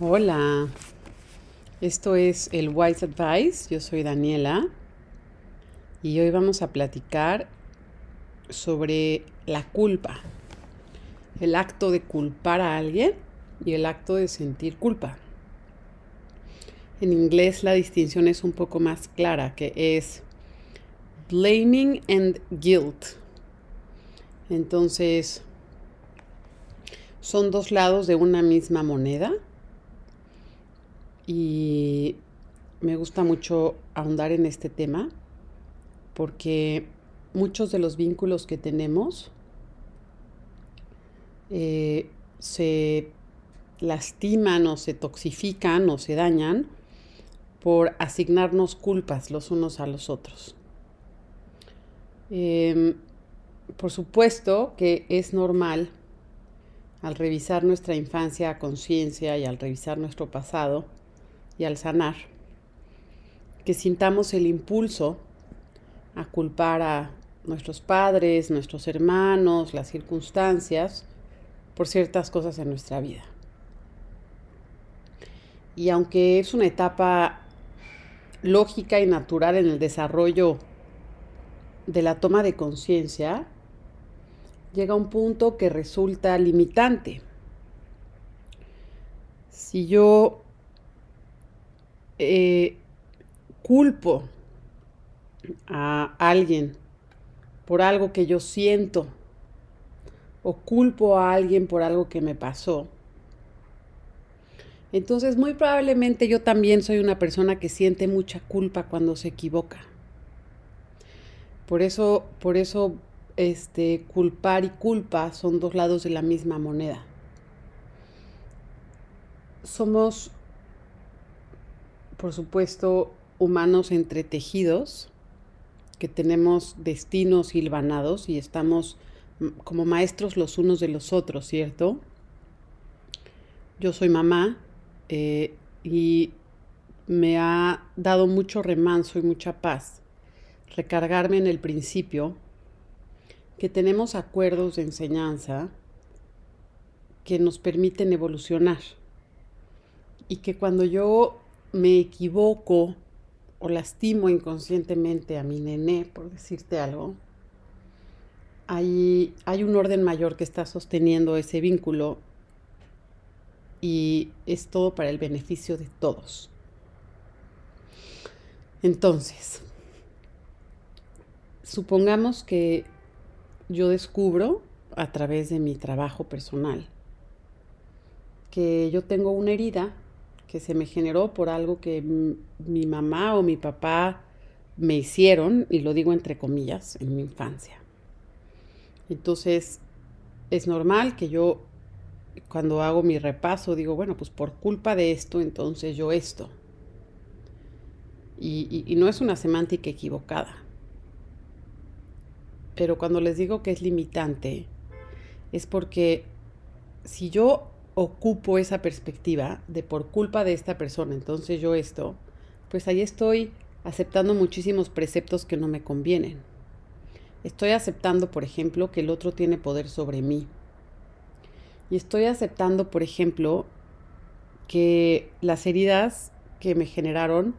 Hola, esto es el Wise Advice, yo soy Daniela. Y hoy vamos a platicar sobre la culpa, el acto de culpar a alguien y el acto de sentir culpa. En inglés la distinción es un poco más clara, que es blaming and guilt. Entonces, son dos lados de una misma moneda y me gusta mucho ahondar en este tema porque muchos de los vínculos que tenemos eh, se lastiman o se toxifican o se dañan por asignarnos culpas los unos a los otros. Em, por supuesto que es normal al revisar nuestra infancia a conciencia y al revisar nuestro pasado, y al sanar, que sintamos el impulso a culpar a nuestros padres, nuestros hermanos, las circunstancias por ciertas cosas en nuestra vida. Y aunque es una etapa lógica y natural en el desarrollo de la toma de conciencia, llega un punto que resulta limitante. Si yo eh, culpo a alguien por algo que yo siento o culpo a alguien por algo que me pasó, entonces muy probablemente yo también soy una persona que siente mucha culpa cuando se equivoca. Por eso, por eso este, culpar y culpa son dos lados de la misma moneda. Somos por supuesto, humanos entretejidos, que tenemos destinos hilvanados y estamos como maestros los unos de los otros, ¿cierto? Yo soy mamá eh, y me ha dado mucho remanso y mucha paz recargarme en el principio que tenemos acuerdos de enseñanza que nos permiten evolucionar y que cuando yo me equivoco o lastimo inconscientemente a mi nené, por decirte algo, hay, hay un orden mayor que está sosteniendo ese vínculo y es todo para el beneficio de todos. Entonces, supongamos que yo descubro a través de mi trabajo personal que yo tengo una herida que se me generó por algo que mi mamá o mi papá me hicieron, y lo digo entre comillas, en mi infancia. Entonces, es normal que yo, cuando hago mi repaso, digo, bueno, pues por culpa de esto, entonces yo esto. Y, y no es una semántica equivocada. Pero cuando les digo que es limitante, es porque si yo ocupo esa perspectiva de por culpa de esta persona, entonces yo esto, pues ahí estoy aceptando muchísimos preceptos que no me convienen. Estoy aceptando, por ejemplo, que el otro tiene poder sobre mí. Y estoy aceptando, por ejemplo, que las heridas que me generaron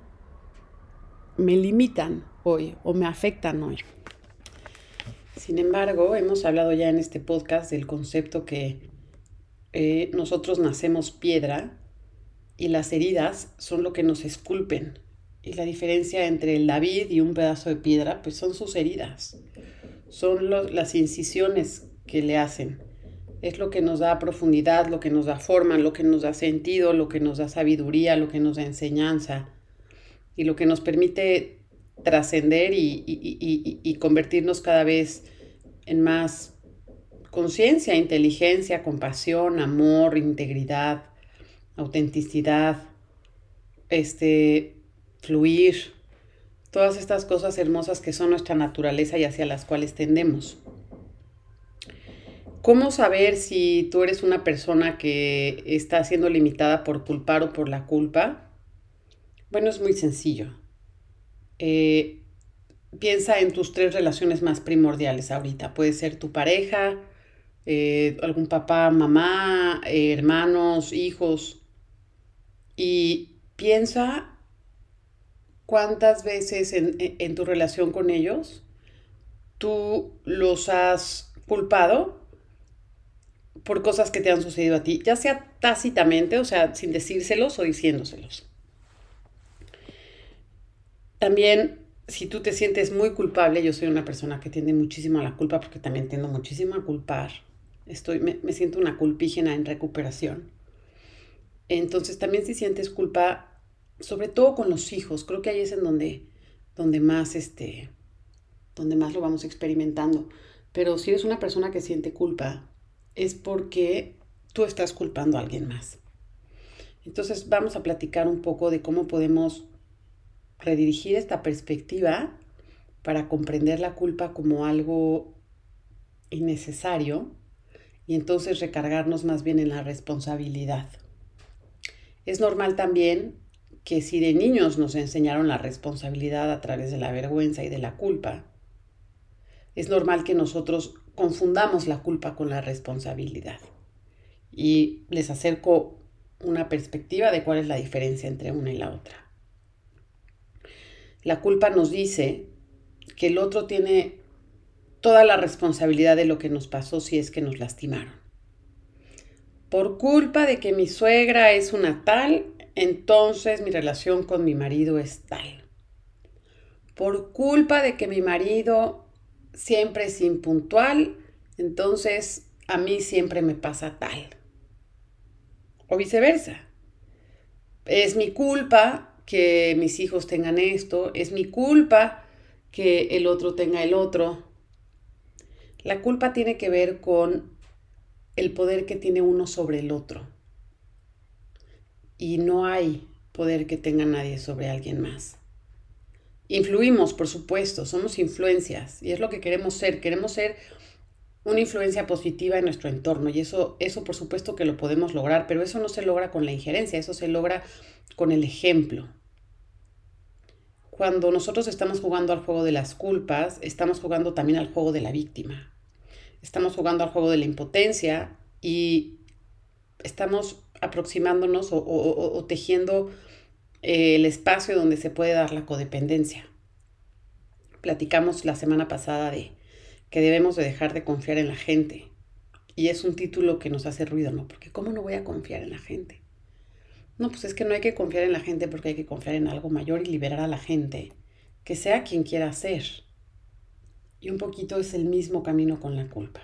me limitan hoy o me afectan hoy. Sin embargo, hemos hablado ya en este podcast del concepto que eh, nosotros nacemos piedra y las heridas son lo que nos esculpen. Y la diferencia entre el David y un pedazo de piedra, pues son sus heridas. Son las incisiones que le hacen. Es lo que nos da profundidad, lo que nos da forma, lo que nos da sentido, lo que nos da sabiduría, lo que nos da enseñanza y lo que nos permite trascender y, y convertirnos cada vez en más conciencia, inteligencia, compasión, amor, integridad, autenticidad, este, fluir, todas estas cosas hermosas que son nuestra naturaleza y hacia las cuales tendemos. ¿Cómo saber si tú eres una persona que está siendo limitada por culpar o por la culpa? Bueno, es muy sencillo. Eh, piensa en tus tres relaciones más primordiales ahorita. Puede ser tu pareja, eh, algún papá, mamá, hermanos, hijos. y piensa cuántas veces en, tu relación con ellos tú los has culpado por cosas que te han sucedido a ti, ya sea tácitamente, o sea, sin decírselos o diciéndoselos. También, si tú te sientes muy culpable, yo soy una persona que tiende muchísimo a la culpa porque también tiendo muchísimo a culpar. Estoy, me, me siento una culpígena en recuperación. Entonces, también si sientes culpa, sobre todo con los hijos, creo que ahí es en donde, donde más este, donde más lo vamos experimentando. Pero si eres una persona que siente culpa, es porque tú estás culpando a alguien más. Entonces vamos a platicar un poco de cómo podemos redirigir esta perspectiva para comprender la culpa como algo innecesario y entonces recargarnos más bien en la responsabilidad. Es normal también que si de niños nos enseñaron la responsabilidad a través de la vergüenza y de la culpa, es normal que nosotros confundamos la culpa con la responsabilidad. Y les acerco una perspectiva de cuál es la diferencia entre una y la otra. La culpa nos dice que el otro tiene toda la responsabilidad de lo que nos pasó si es que nos lastimaron. Por culpa de que mi suegra es una tal, entonces mi relación con mi marido es tal. Por culpa de que mi marido siempre es impuntual, entonces a mí siempre me pasa tal. O viceversa. Es mi culpa que mis hijos tengan esto, es mi culpa que el otro tenga el otro. La culpa tiene que ver con el poder que tiene uno sobre el otro y no hay poder que tenga nadie sobre alguien más. Influimos, por supuesto, somos influencias y es lo que queremos ser. Queremos ser una influencia positiva en nuestro entorno y eso, eso por supuesto que lo podemos lograr, pero eso no se logra con la injerencia, eso se logra con el ejemplo. Cuando nosotros estamos jugando al juego de las culpas, estamos jugando también al juego de la víctima. Estamos jugando al juego de la impotencia y estamos aproximándonos o, tejiendo eh, el espacio donde se puede dar la codependencia. Platicamos la semana pasada de que debemos de dejar de confiar en la gente. Y es un título que nos hace ruido, ¿no? Porque ¿cómo no voy a confiar en la gente? No, pues es que no hay que confiar en la gente porque hay que confiar en algo mayor y liberar a la gente, que sea quien quiera ser. Y un poquito es el mismo camino con la culpa.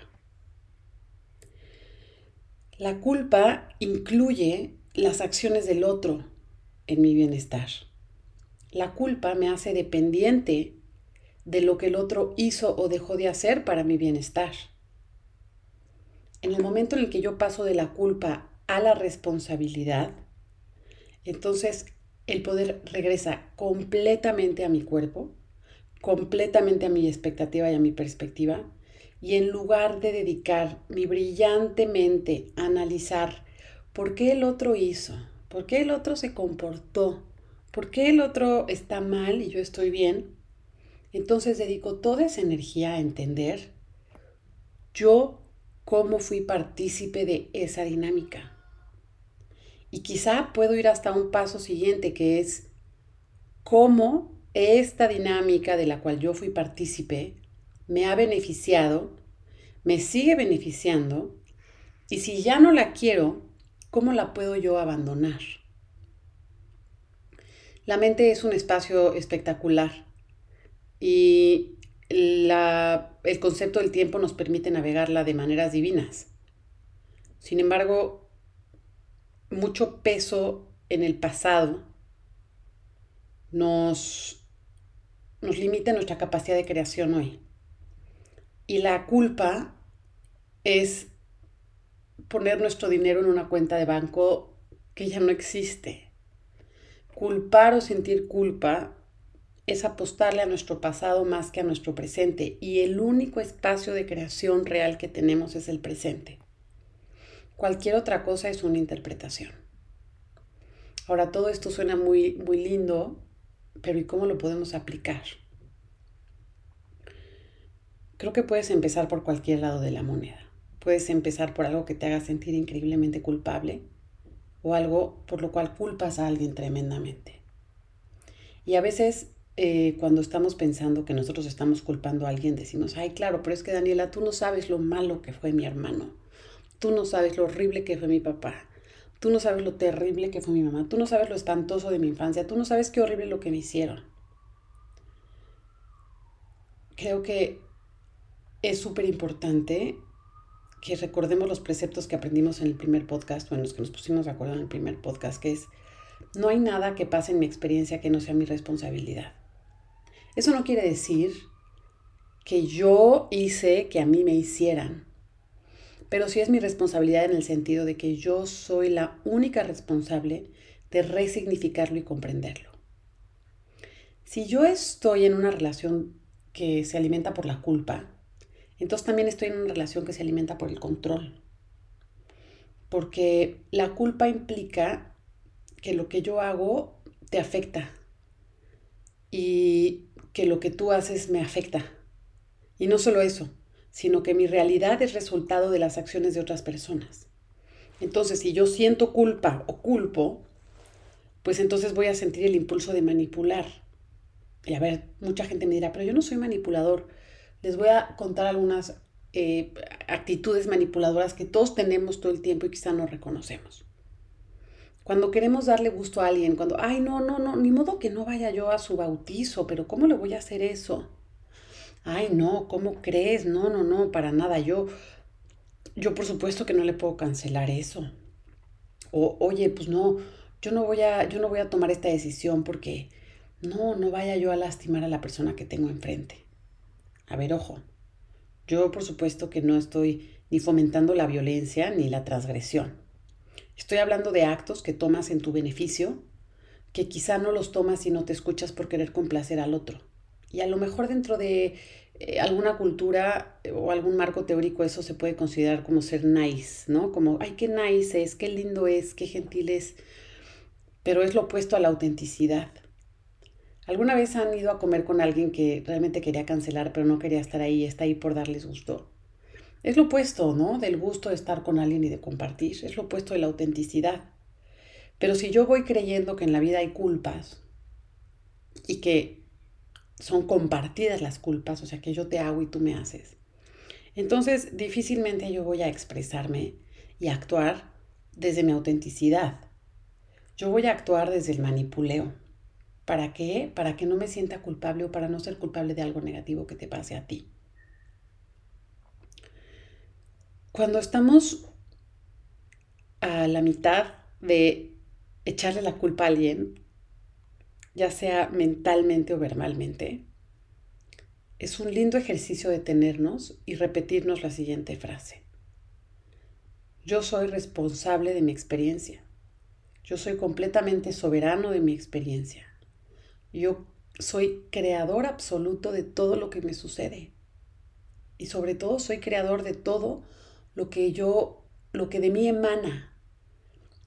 La culpa incluye las acciones del otro en mi bienestar. La culpa me hace dependiente de lo que el otro hizo o dejó de hacer para mi bienestar. En el momento en el que yo paso de la culpa a la responsabilidad, entonces el poder regresa completamente a mi cuerpo, completamente a mi expectativa y a mi perspectiva, y en lugar de dedicar mi brillante mente a analizar por qué el otro hizo, por qué el otro se comportó, por qué el otro está mal y yo estoy bien, entonces dedico toda esa energía a entender yo cómo fui partícipe de esa dinámica. Y quizá puedo ir hasta un paso siguiente que es cómo esta dinámica de la cual yo fui partícipe me ha beneficiado, me sigue beneficiando, y si ya no la quiero, ¿cómo la puedo yo abandonar? La mente es un espacio espectacular y el concepto del tiempo nos permite navegarla de maneras divinas. Sin embargo, mucho peso en el pasado nos, nos limita nuestra capacidad de creación hoy. Y la culpa es poner nuestro dinero en una cuenta de banco que ya no existe. Culpar o sentir culpa es apostarle a nuestro pasado más que a nuestro presente y el único espacio de creación real que tenemos es el presente. Cualquier otra cosa es una interpretación. Ahora todo esto suena muy muy lindo, pero ¿y cómo lo podemos aplicar? Creo que puedes empezar por cualquier lado de la moneda. Puedes empezar por algo que te haga sentir increíblemente culpable o algo por lo cual culpas a alguien tremendamente. Y a veces eh, cuando estamos pensando que nosotros estamos culpando a alguien, decimos, ay, claro, pero es que Daniela, tú no sabes lo malo que fue mi hermano, tú no sabes lo horrible que fue mi papá, tú no sabes lo terrible que fue mi mamá, tú no sabes lo espantoso de mi infancia, tú no sabes qué horrible lo que me hicieron. Creo que es súper importante que recordemos los preceptos que aprendimos en el primer podcast o en los que nos pusimos de acuerdo en el primer podcast, que es, no hay nada que pase en mi experiencia que no sea mi responsabilidad. Eso no quiere decir que yo hice que a mí me hicieran, pero sí es mi responsabilidad en el sentido de que yo soy la única responsable de resignificarlo y comprenderlo. Si yo estoy en una relación que se alimenta por la culpa, entonces también estoy en una relación que se alimenta por el control. Porque la culpa implica que lo que yo hago te afecta y que lo que tú haces me afecta. Y no solo eso, sino que mi realidad es resultado de las acciones de otras personas. Entonces, si yo siento culpa o culpo, pues entonces voy a sentir el impulso de manipular. Y a ver, mucha gente me dirá, pero yo no soy manipulador les voy a contar algunas eh, actitudes manipuladoras que todos tenemos todo el tiempo y quizá no reconocemos. Cuando queremos darle gusto a alguien, cuando, ay, no, no, no, ni modo que no vaya yo a su bautizo, pero ¿cómo le voy a hacer eso? Ay, no, ¿cómo crees? No, no, no, para nada. Yo, yo por supuesto que no le puedo cancelar eso. O, oye, pues no, yo no voy a, yo no voy a tomar esta decisión porque no, no vaya yo a lastimar a la persona que tengo enfrente. A ver, ojo, yo por supuesto que no estoy ni fomentando la violencia ni la transgresión. Estoy hablando de actos que tomas en tu beneficio, que quizá no los tomas si no te escuchas por querer complacer al otro. Y a lo mejor dentro de eh, alguna cultura eh, o algún marco teórico eso se puede considerar como ser nice, ¿no? Como, ay, qué nice es, qué lindo es, qué gentil es. Pero es lo opuesto a la autenticidad. ¿Alguna vez han ido a comer con alguien que realmente quería cancelar pero no quería estar ahí, está ahí por darles gusto? Es lo opuesto, ¿no? Del gusto de estar con alguien y de compartir. Es lo opuesto de la autenticidad. Pero si yo voy creyendo que en la vida hay culpas y que son compartidas las culpas, o sea, que yo te hago y tú me haces, entonces difícilmente yo voy a expresarme y actuar desde mi autenticidad. Yo voy a actuar desde el manipuleo. ¿Para qué? Para que no me sienta culpable o para no ser culpable de algo negativo que te pase a ti. Cuando estamos a la mitad de echarle la culpa a alguien, ya sea mentalmente o verbalmente, es un lindo ejercicio detenernos y repetirnos la siguiente frase. Yo soy responsable de mi experiencia. Yo soy completamente soberano de mi experiencia. Yo soy creador absoluto de todo lo que me sucede. Y sobre todo soy creador de todo lo que yo, lo que de mí emana,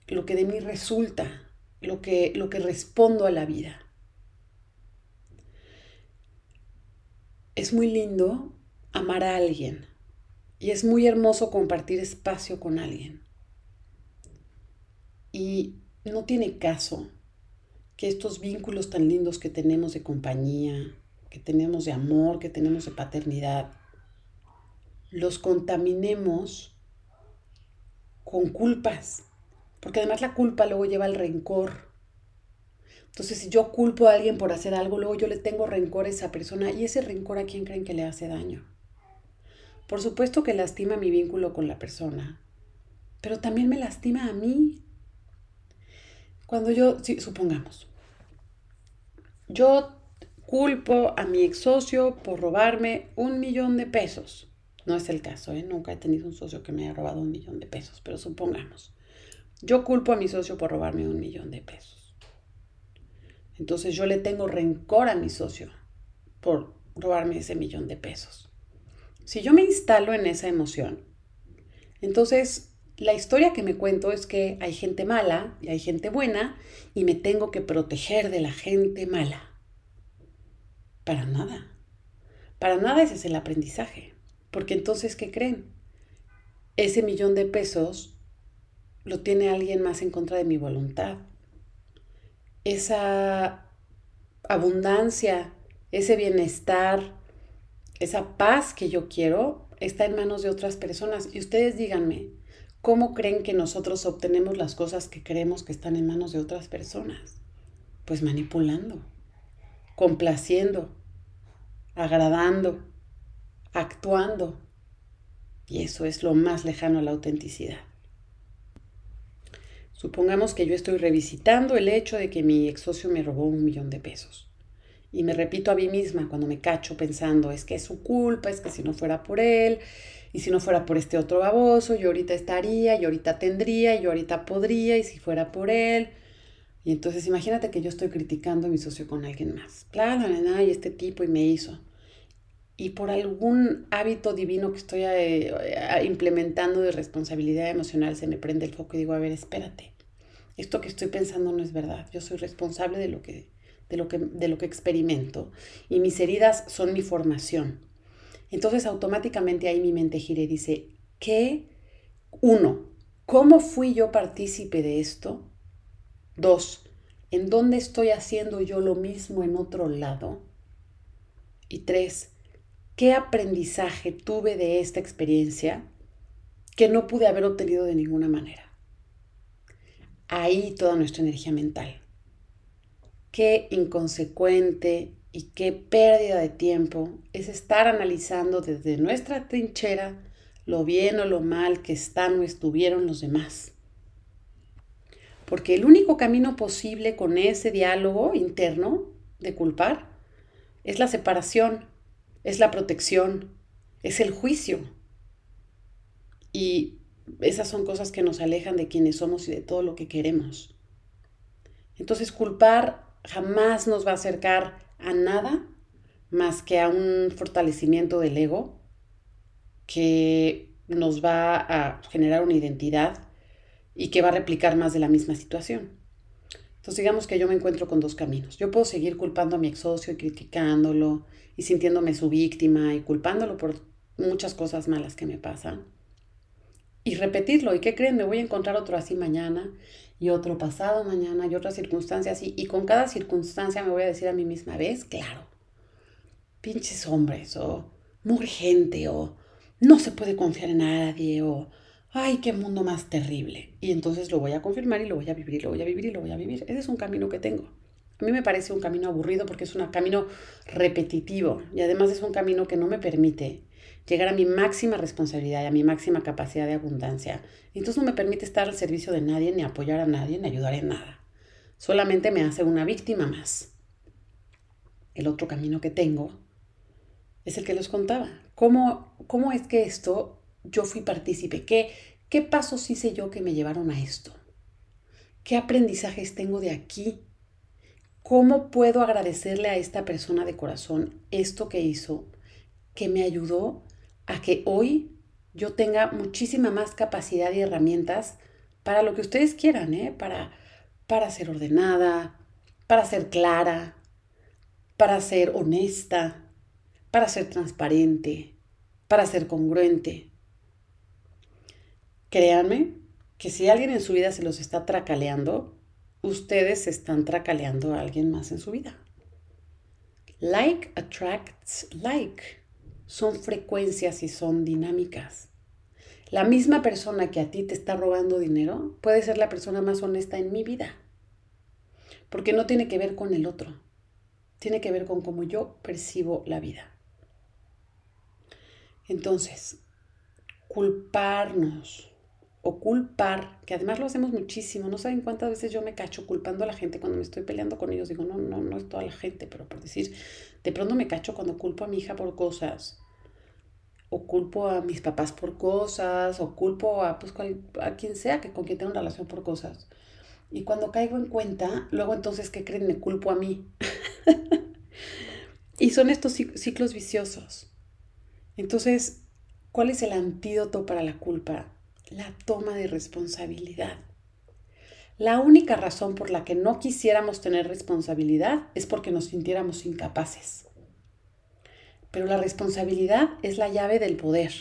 lo que de mí resulta, lo que, lo que respondo a la vida. Es muy lindo amar a alguien y es muy hermoso compartir espacio con alguien. Y no tiene caso que estos vínculos tan lindos que tenemos de compañía, que tenemos de amor, que tenemos de paternidad, los contaminemos con culpas, porque además la culpa luego lleva al rencor. Entonces, si yo culpo a alguien por hacer algo, luego yo le tengo rencor a esa persona y ese rencor a quién creen que le hace daño. Por supuesto que lastima mi vínculo con la persona, pero también me lastima a mí. Cuando yo, sí, supongamos, yo culpo a mi ex socio por robarme un millón de pesos. No es el caso, ¿eh? nunca he tenido un socio que me haya robado un millón de pesos, pero supongamos, yo culpo a mi socio por robarme un millón de pesos. Entonces yo le tengo rencor a mi socio por robarme ese millón de pesos. Si yo me instalo en esa emoción, entonces la historia que me cuento es que hay gente mala y hay gente buena y me tengo que proteger de la gente mala. Para nada. Para nada ese es el aprendizaje. Porque entonces, ¿qué creen? Ese millón de pesos lo tiene alguien más en contra de mi voluntad. Esa abundancia, ese bienestar, esa paz que yo quiero está en manos de otras personas. Y ustedes díganme, ¿cómo creen que nosotros obtenemos las cosas que creemos que están en manos de otras personas? Pues manipulando, complaciendo, agradando, actuando. Y eso es lo más lejano a la autenticidad. Supongamos que yo estoy revisitando el hecho de que mi ex socio me robó un millón de pesos. Y me repito a mí misma cuando me cacho pensando, es que es su culpa, es que si no fuera por él, y si no fuera por este otro baboso, yo ahorita estaría, yo ahorita tendría, yo ahorita podría, y si fuera por él. Y entonces imagínate que yo estoy criticando a mi socio con alguien más. Claro, y este tipo y me hizo. Y por algún hábito divino que estoy eh, implementando de responsabilidad emocional se me prende el foco y digo, a ver, espérate. Esto que estoy pensando no es verdad. Yo soy responsable de lo que de lo que, de lo que experimento y mis heridas son mi formación. Entonces automáticamente ahí mi mente gira y dice, ¿qué? Uno, ¿cómo fui yo partícipe de esto? Dos, ¿en dónde estoy haciendo yo lo mismo en otro lado? Y tres, ¿qué aprendizaje tuve de esta experiencia que no pude haber obtenido de ninguna manera? Ahí toda nuestra energía mental qué inconsecuente y qué pérdida de tiempo es estar analizando desde nuestra trinchera lo bien o lo mal que están o estuvieron los demás. Porque el único camino posible con ese diálogo interno de culpar es la separación, es la protección, es el juicio. Y esas son cosas que nos alejan de quienes somos y de todo lo que queremos. Entonces culpar jamás nos va a acercar a nada más que a un fortalecimiento del ego que nos va a generar una identidad y que va a replicar más de la misma situación. Entonces digamos que yo me encuentro con dos caminos. Yo puedo seguir culpando a mi ex socio y criticándolo y sintiéndome su víctima y culpándolo por muchas cosas malas que me pasan. Y repetirlo. ¿Y qué creen? Me voy a encontrar otro así mañana y otro pasado mañana y otras circunstancias y, y con cada circunstancia me voy a decir a mí misma, ¿ves? Claro, pinches hombres o muy gente o no se puede confiar en nadie o ay, qué mundo más terrible. Y entonces lo voy a confirmar y lo voy a vivir y lo voy a vivir y lo voy a vivir. Ese es un camino que tengo. A mí me parece un camino aburrido porque es un camino repetitivo y además es un camino que no me permite llegar a mi máxima responsabilidad y a mi máxima capacidad de abundancia. Entonces no me permite estar al servicio de nadie, ni apoyar a nadie, ni ayudar en nada. Solamente me hace una víctima más. El otro camino que tengo es el que les contaba. ¿Cómo, cómo es que esto yo fui partícipe? ¿Qué, ¿Qué pasos hice yo que me llevaron a esto? ¿Qué aprendizajes tengo de aquí? ¿Cómo puedo agradecerle a esta persona de corazón esto que hizo, que me ayudó a que hoy yo tenga muchísima más capacidad y herramientas para lo que ustedes quieran, ¿eh? para, para ser ordenada, para ser clara, para ser honesta, para ser transparente, para ser congruente. Créanme que si alguien en su vida se los está tracaleando, ustedes están tracaleando a alguien más en su vida. Like attracts like son frecuencias y son dinámicas. La misma persona que a ti te está robando dinero puede ser la persona más honesta en mi vida. Porque no tiene que ver con el otro. Tiene que ver con cómo yo percibo la vida. Entonces, culparnos o culpar, que además lo hacemos muchísimo, no saben cuántas veces yo me cacho culpando a la gente cuando me estoy peleando con ellos, digo, no, no, no es toda la gente, pero por decir, de pronto me cacho cuando culpo a mi hija por cosas, o culpo a mis papás por cosas, o culpo a, pues, a quien sea que con quien tenga una relación por cosas. Y cuando caigo en cuenta, luego entonces, ¿qué creen? Me culpo a mí. y son estos ciclos viciosos. Entonces, ¿cuál es el antídoto para la culpa? La toma de responsabilidad. La única razón por la que no quisiéramos tener responsabilidad es porque nos sintiéramos incapaces. Pero la responsabilidad es la llave del poder.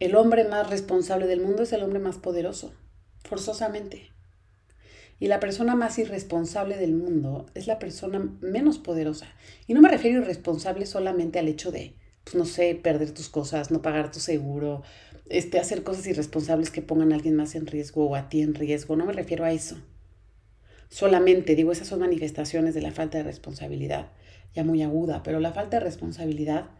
El hombre más responsable del mundo es el hombre más poderoso. forzosamente. Y la persona más irresponsable del mundo es la persona menos poderosa. Y no me refiero irresponsable solamente al hecho de, pues no sé, perder tus cosas, no pagar tu seguro, este, hacer cosas irresponsables que pongan a alguien más en riesgo o a ti en riesgo. No me refiero a eso. Solamente, digo, esas son manifestaciones de la falta de responsabilidad, ya muy aguda, pero la falta de responsabilidad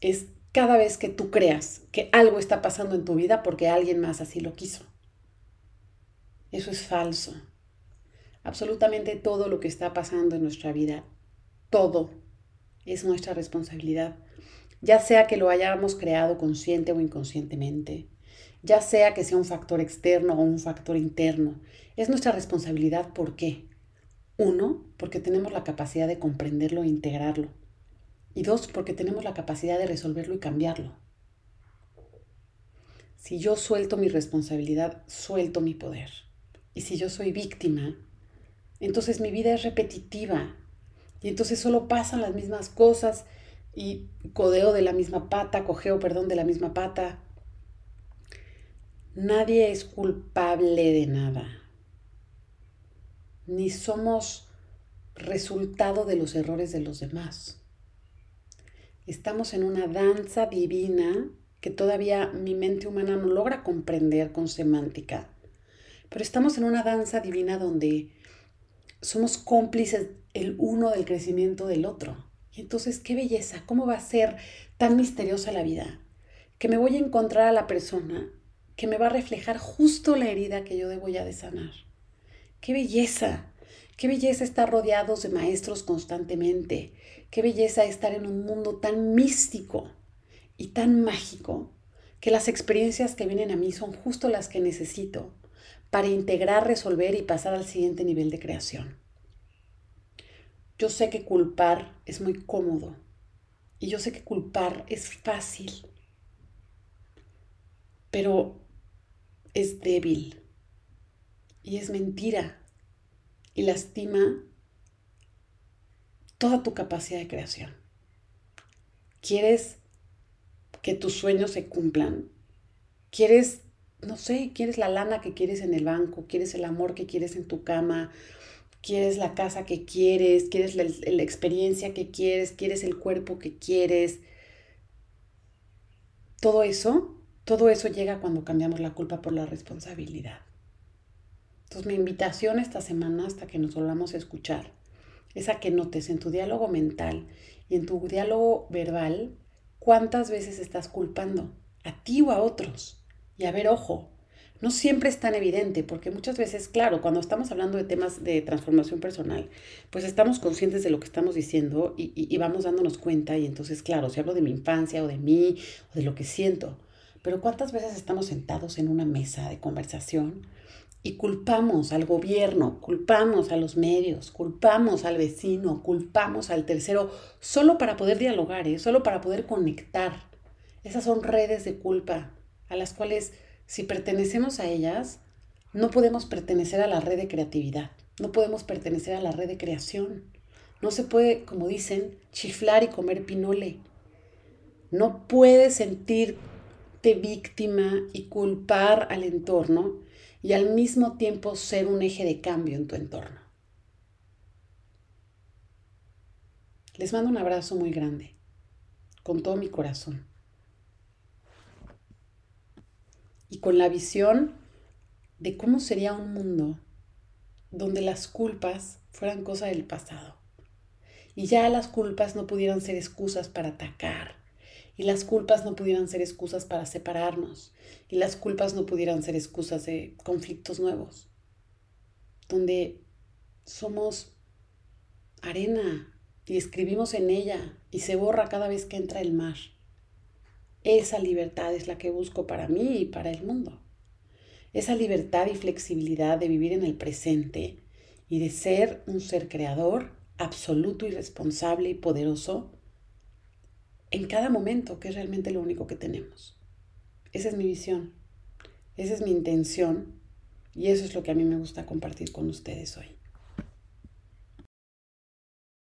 es cada vez que tú creas que algo está pasando en tu vida porque alguien más así lo quiso. Eso es falso. Absolutamente todo lo que está pasando en nuestra vida, todo es nuestra responsabilidad, ya sea que lo hayamos creado consciente o inconscientemente, ya sea que sea un factor externo o un factor interno. Es nuestra responsabilidad, ¿por qué? Uno, porque tenemos la capacidad de comprenderlo e integrarlo. Y dos, porque tenemos la capacidad de resolverlo y cambiarlo. Si yo suelto mi responsabilidad, suelto mi poder. Y si yo soy víctima, entonces mi vida es repetitiva y entonces solo pasan las mismas cosas y codeo de la misma pata, cogeo, perdón, de la misma pata. Nadie es culpable de nada, ni somos resultado de los errores de los demás. Estamos en una danza divina que todavía mi mente humana no logra comprender con semántica, pero estamos en una danza divina donde somos cómplices el uno del crecimiento del otro. Entonces, qué belleza, cómo va a ser tan misteriosa la vida, que me voy a encontrar a la persona que me va a reflejar justo la herida que yo debo ya de sanar. Qué belleza, qué belleza estar rodeados de maestros constantemente, qué belleza estar en un mundo tan místico y tan mágico, que las experiencias que vienen a mí son justo las que necesito para integrar, resolver y pasar al siguiente nivel de creación. Yo sé que culpar es muy cómodo y yo sé que culpar es fácil, pero es débil y es mentira y lastima toda tu capacidad de creación. ¿Quieres que tus sueños se cumplan? ¿Quieres no sé, quieres la lana que quieres en el banco, quieres el amor que quieres en tu cama, quieres la casa que quieres, quieres la, experiencia que quieres, quieres el cuerpo que quieres. Todo eso, todo eso llega cuando cambiamos la culpa por la responsabilidad. Entonces mi invitación esta semana hasta que nos volvamos a escuchar es a que notes en tu diálogo mental y en tu diálogo verbal cuántas veces estás culpando a ti o a otros y a ver, ojo, no siempre es tan evidente, porque muchas veces, claro, cuando estamos hablando de temas de transformación personal, pues estamos conscientes de lo que estamos diciendo y, vamos dándonos cuenta y entonces, claro, si hablo de mi infancia o de mí o de lo que siento, pero ¿cuántas veces estamos sentados en una mesa de conversación y culpamos al gobierno, culpamos a los medios, culpamos al vecino, culpamos al tercero, solo para poder dialogar, ¿eh? solo para poder conectar? Esas son redes de culpa a las cuales si pertenecemos a ellas, no podemos pertenecer a la red de creatividad, no podemos pertenecer a la red de creación. No se puede, como dicen, chiflar y comer pinole. No puedes sentirte víctima y culpar al entorno y al mismo tiempo ser un eje de cambio en tu entorno. Les mando un abrazo muy grande, con todo mi corazón. Y con la visión de cómo sería un mundo donde las culpas fueran cosa del pasado. Y ya las culpas no pudieran ser excusas para atacar. Y las culpas no pudieran ser excusas para separarnos. Y las culpas no pudieran ser excusas de conflictos nuevos. Donde somos arena y escribimos en ella y se borra cada vez que entra el mar. Esa libertad es la que busco para mí y para el mundo. Esa libertad y flexibilidad de vivir en el presente y de ser un ser creador absoluto y responsable y poderoso en cada momento, que es realmente lo único que tenemos. Esa es mi visión, esa es mi intención y eso es lo que a mí me gusta compartir con ustedes hoy.